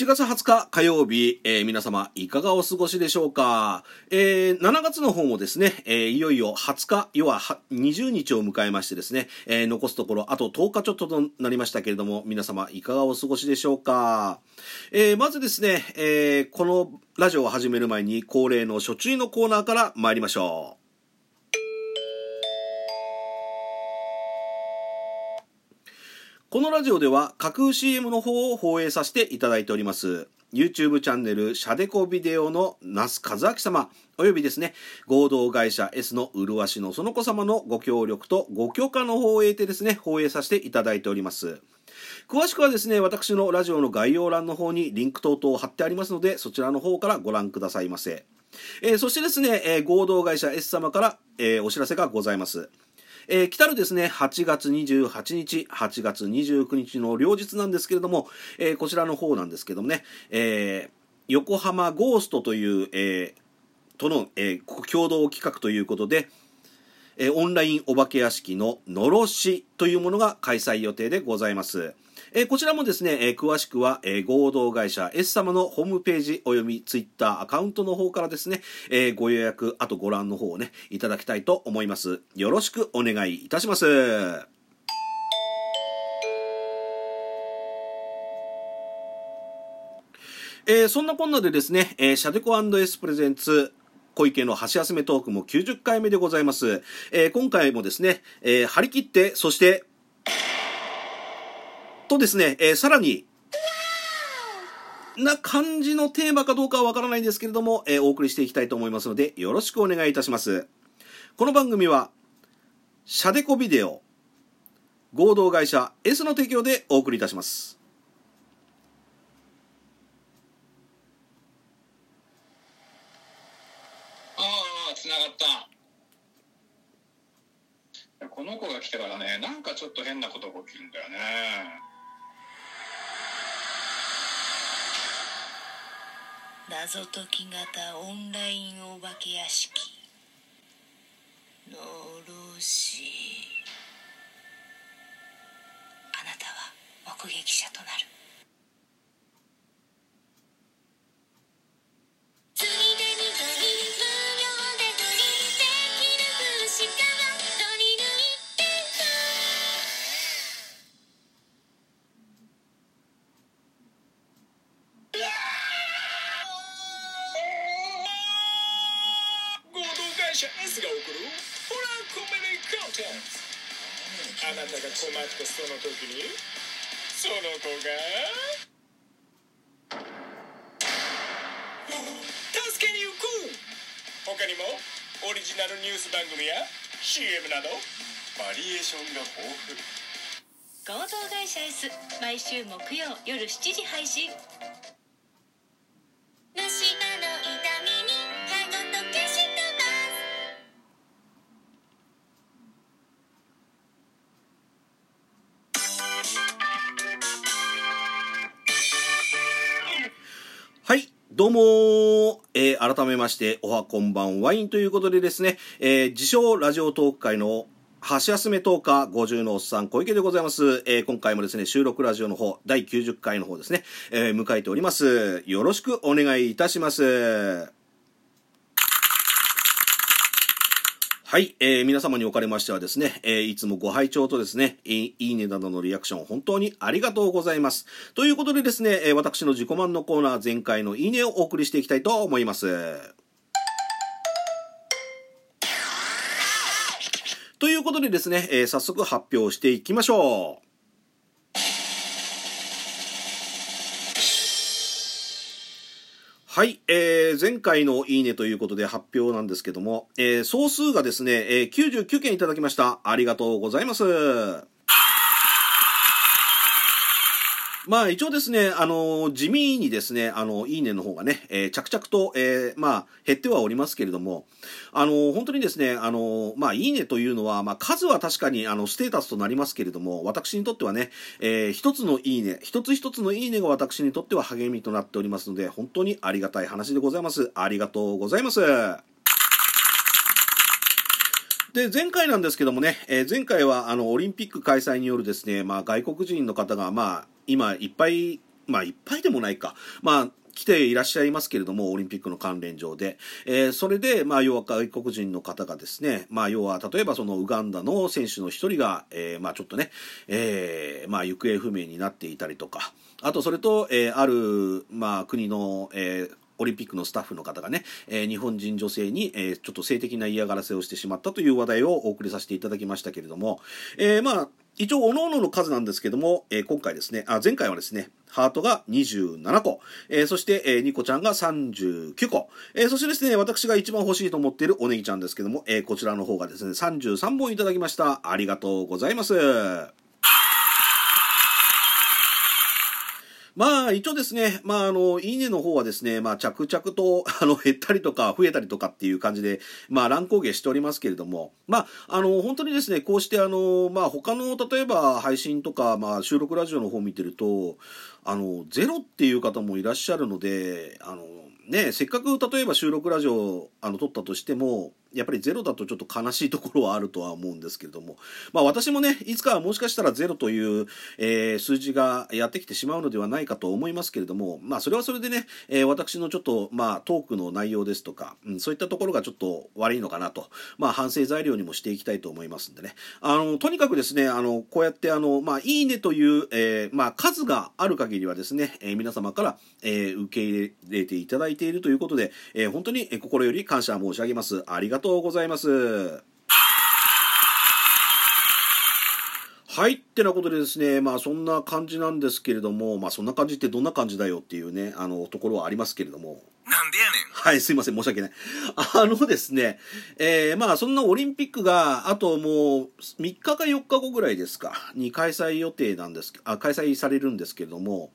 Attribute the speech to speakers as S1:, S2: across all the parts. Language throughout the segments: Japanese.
S1: 7月20日火曜日、えー、皆様いかがお過ごしでしょうか、えー、7月の方もですね、えー、いよいよ20日、要は20日を迎えましてですね、えー、残すところあと10日ちょっととなりましたけれども、皆様いかがお過ごしでしょうか、えー、まずですね、えー、このラジオを始める前に恒例の初注意のコーナーから参りましょう。このラジオでは架空 CM の方を放映させていただいております。YouTube チャンネルシャデコビデオの那須和明様およびですね合同会社 S の麗しのその子様のご協力とご許可の方を得てですね放映させていただいております。詳しくはですね私のラジオの概要欄の方にリンク等々を貼ってありますのでそちらの方からご覧くださいませ、えー、そしてですね、えー、合同会社 S 様から、えー、お知らせがございます。えー、来たるですね、8月28日、8月29日の両日なんですけれども、えー、こちらの方なんですけどもね、えー、横浜ゴーストという、え、との、え、共同企画ということで、え、オンラインお化け屋敷ののろしというものが開催予定でございます。えー、こちらもですね、えー、詳しくは、えー、合同会社 S 様のホームページおよびツイッターアカウントの方からですね、えー、ご予約、あとご覧の方をね、いただきたいと思います。よろしくお願いいたします。えー、そんなこんなでですね、えー、シャデコ &S プレゼンツ小池の箸休めトークも90回目でございます。えー、今回もですね、えー、張り切って、そしてとですね、えー、さらに、な感じのテーマかどうかはわからないんですけれども、えー、お送りしていきたいと思いますので、よろしくお願いいたします。この番組は、シャデコビデオ、合同会社 S の提供でお送りいたします。
S2: ああ、つながった。この子が来てからね、なんかちょっと変なことが起きるんだよね。
S3: 謎解き型オンラインお化け屋敷。のろし。あなたは目撃者となる。
S2: 社 S が送るホラーコメディコンテンツ。あなたが困ったその時にその子が助けに行く。他にもオリジナルニュース番組や CM などバリエーションが豊富。
S3: 合同会社 S 毎週木曜夜7時配信。
S1: どうもえー、改めまして、おはこんばんワインということでですね、えー、自称ラジオトーク会の橋休め10日50のおっさん小池でございます。えー、今回もですね、収録ラジオの方、第90回の方ですね、え、迎えております。よろしくお願いいたします。はい、えー、皆様におかれましてはですね、えー、いつもご拝聴とですね、いいねなどのリアクション本当にありがとうございます。ということでですね、え、私の自己満のコーナー前回のいいねをお送りしていきたいと思います。ということでですね、えー、早速発表していきましょう。はい、えー、前回のいいねということで発表なんですけども、えー、総数がですね、えー、99件いただきました。ありがとうございます。まあ一応ですね、あの、地味にですね、あの、いいねの方がね、えー、着々と、えー、まあ減ってはおりますけれども、あの、本当にですね、あの、まあいいねというのは、まあ数は確かにあの、ステータスとなりますけれども、私にとってはね、えー、一つのいいね、一つ一つのいいねが私にとっては励みとなっておりますので、本当にありがたい話でございます。ありがとうございます。で、前回なんですけどもね、えー、前回はあの、オリンピック開催によるですね、まあ外国人の方が、まあ、今いっぱいまあいっぱいでもないか。まあ来ていらっしゃいますけれども、オリンピックの関連上で。えー、それで、まあ、要は外国人の方がですね、まあ、要は、例えばそのウガンダの選手の一人が、えー、まあ、ちょっとね、えー、まあ、行方不明になっていたりとか、あと、それと、えー、ある、まあ、国の、えー、オリンピックのスタッフの方がね、えー、日本人女性に、えー、ちょっと性的な嫌がらせをしてしまったという話題をお送りさせていただきましたけれども、えー、まあ、一応、各々の数なんですけども、えー、今回ですね、あ、前回はですね、ハートが27個、えー、そして、えー、ニコちゃんが39個、えー、そしてですね、私が一番欲しいと思っているおネギちゃんですけども、えー、こちらの方がですね、33本いただきました。ありがとうございます。まあ、一応ですね、まあ、あの、いいねの方はですね、まあ、着々と、あの、減ったりとか、増えたりとかっていう感じで、まあ、乱高下しておりますけれども、まあ、あの、本当にですね、こうして、あの、まあ、他の、例えば、配信とか、まあ、収録ラジオの方見てると、あの、ゼロっていう方もいらっしゃるので、あの、ね、せっかく例えば収録ラジオあの撮ったとしてもやっぱりゼロだとちょっと悲しいところはあるとは思うんですけれども、まあ私もね、いつかはもしかしたらゼロという、えー、数字がやってきてしまうのではないかと思いますけれども、まあそれはそれでね、えー、私のちょっと、まあトークの内容ですとか、うん、そういったところがちょっと悪いのかなと、まあ反省材料にもしていきたいと思いますんでね。あの、とにかくですね、あの、こうやってあの、まあいいねという、えー、まあ数がある限りはですね、えー、皆様から、えー、受け入れていただいてているということで、えー、本当に心より感謝申し上げます。ありがとうございます。はい。ってなことでですね、まあそんな感じなんですけれども、まあそんな感じってどんな感じだよっていうね、あの、ところはありますけれども。
S2: なんでやねん。
S1: はい、すいません、申し訳ない。あのですね、えー、まあそんなオリンピックが、あともう3日か4日後ぐらいですか、に開催予定なんです、あ、開催されるんですけれども、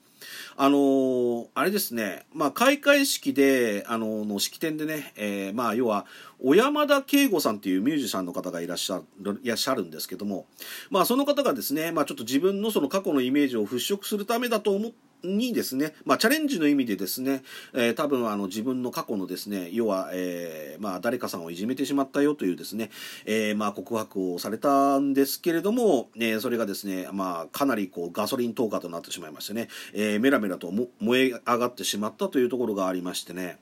S1: あのー、あれですね、まあ、開会式で、あのー、の式典でね、えー、まあ、要は、小山田圭吾さんっていうミュージシャンの方がいらっしゃる、いらっしゃるんですけども、まあ、その方がですね、まあ、ちょっと自分のその過去のイメージを払拭するためだと思って、にですね、まあ、チャレンジの意味でですね、えー、多分あの自分の過去のですね、要は、えー、まあ、誰かさんをいじめてしまったよというですね、えー、まあ、告白をされたんですけれども、え、それがですね、まあ、かなりこうガソリン投下となってしまいましてね、え、メラメラと燃え上がってしまったというところがありましてね、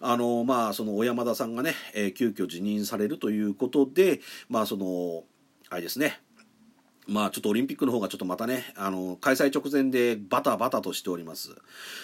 S1: あのまあその小山田さんがね、えー、急遽辞任されるということでまあそのあれですねまあちょっとオリンピックの方がちょっとまたね、あの、開催直前でバタバタとしております。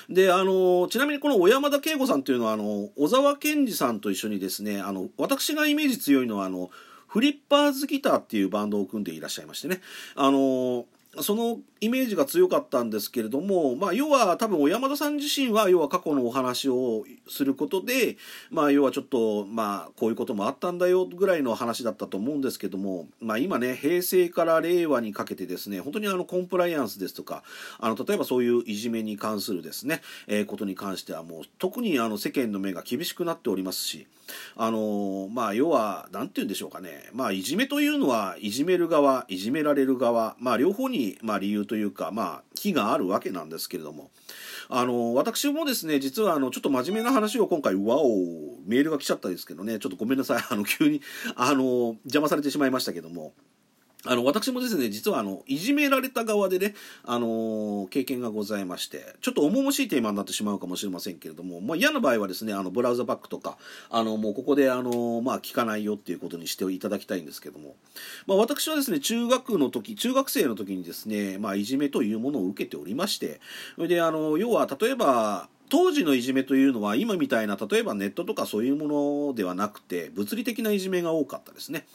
S1: で、あの、ちなみにこの小山田圭吾さんというのは、あの、小沢健二さんと一緒にですね、あの、私がイメージ強いのは、あの、フリッパーズギターっていうバンドを組んでいらっしゃいましてね、あの、そのイメージが強かったんですけれども、まあ、要は多分小山田さん自身は要は過去のお話をすることで、まあ、要はちょっと、まあ、こういうこともあったんだよぐらいの話だったと思うんですけども、まあ、今ね平成から令和にかけてですね本当にあのコンプライアンスですとかあの例えばそういういじめに関するですね、えー、ことに関してはもう特にあの世間の目が厳しくなっておりますしあのまあ要は何て言うんでしょうかね。まあいじめというのはいじめる側いじめられる側まあ両方にまあ理由というかまあ木があるわけなんですけれども。あの私もですね実はあのちょっと真面目な話を今回わおメールが来ちゃったんですけどねちょっとごめんなさいあの急にあの邪魔されてしまいましたけどもあの、私もですね、実はあの、いじめられた側でね、あのー、経験がございまして、ちょっと重々しいテーマになってしまうかもしれませんけれども、まあ嫌な場合はですね、あの、ブラウザバックとか、あの、もうここであの、まあ聞かないよっていうことにしていただきたいんですけども、まあ私はですね、中学の時、中学生の時にですね、まあいじめというものを受けておりまして、それであの、要は例えば、当時のいじめというのは今みたいな例えばネットとかそういうものではなくて物理的ないじめが多かったですね。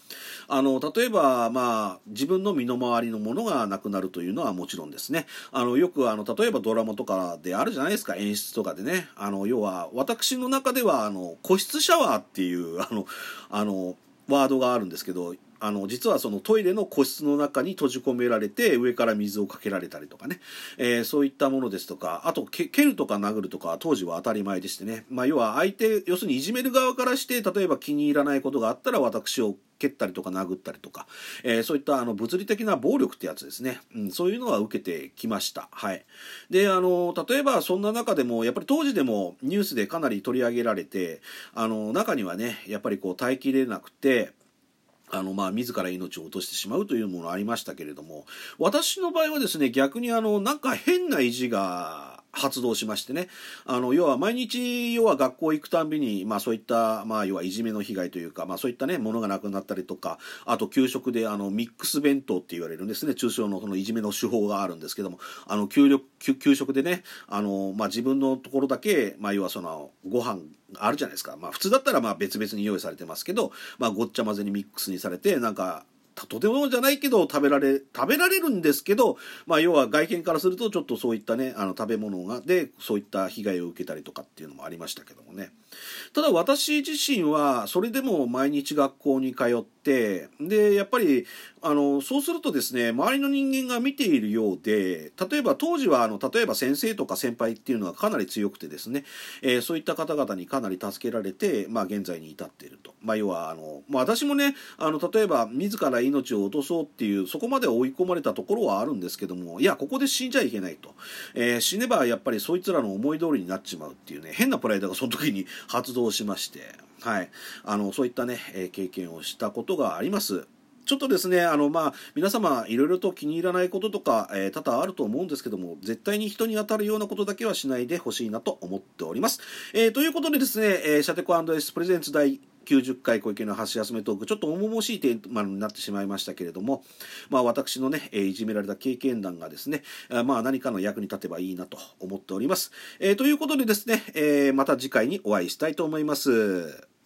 S1: あの例えばまあ自分の身の回りのものがなくなるというのはもちろんですね。あのよくあの例えばドラマとかであるじゃないですか。演出とかでね。あの要は私の中ではあの個室シャワーっていうあのあのワードがあるんですけどあの実はそのトイレの個室の中に閉じ込められて上から水をかけられたりとかね、えー、そういったものですとかあと蹴るとか殴るとか当時は当たり前でしてね、まあ、要は相手要するにいじめる側からして例えば気に入らないことがあったら私を蹴ったりとか殴ったりとか、えー、そういったあの物理的な暴力ってやつですね、うん、そういうのは受けてきました。はい、であの例えばそんな中でもやっぱり当時でもニュースでかなり取り上げられてあの中にはねやっぱりこう耐えきれなくてあの、まあ、自ら命を落としてしまうというものありましたけれども、私の場合はですね、逆にあの、なんか変な意地が発動しましてね。あの要は毎日要は学校行くたんびに、まあ、そういった、まあ、要はいじめの被害というか、まあ、そういったねものがなくなったりとかあと給食であのミックス弁当って言われるんですね。中小のそのいじめの手法があるんですけどもあの給力給食でねあの、まあ、自分のところだけ、まあ、要はそのご飯あるじゃないですか、まあ、普通だったらまあ別々に用意されてますけど、まあ、ごっちゃ混ぜにミックスにされてなんかとてもじゃないけど食べられ食べられるんですけど、まあ、要は外見からするとちょっとそういったねあの食べ物がでそういった被害を受けたりとかっていうのもありましたけどもね。ただ私自身はそれでも毎日学校に通ってでやっぱりあのそうするとですね周りの人間が見ているようで例えば当時はあの例えば先生とか先輩っていうのがかなり強くてですね、えー、そういった方々にかなり助けられて、まあ、現在に至っていると、まあ、要はあの、まあ、私もねあの例えば自ら命を落とそうっていうそこまで追い込まれたところはあるんですけどもいやここで死んじゃいけないと、えー、死ねばやっぱりそいつらの思い通りになっちまうっていうね変なプライドがその時に発動しまして、はい、あのそういったね、え経験をしたことがあります。ちょっとですね、あの、まあ、皆様、いろいろと気に入らないこととか、えー、多々あると思うんですけども、絶対に人に当たるようなことだけはしないでほしいなと思っております。えー、ということでですね、えー、シャテコエスプレゼンツ第90回小池の箸休めトーク、ちょっと重々しいテーマになってしまいましたけれども、まあ私のね、えいじめられた経験談がですね、まあ何かの役に立てばいいなと思っております。えー、ということでですね、えー、また次回にお会いしたいと思います。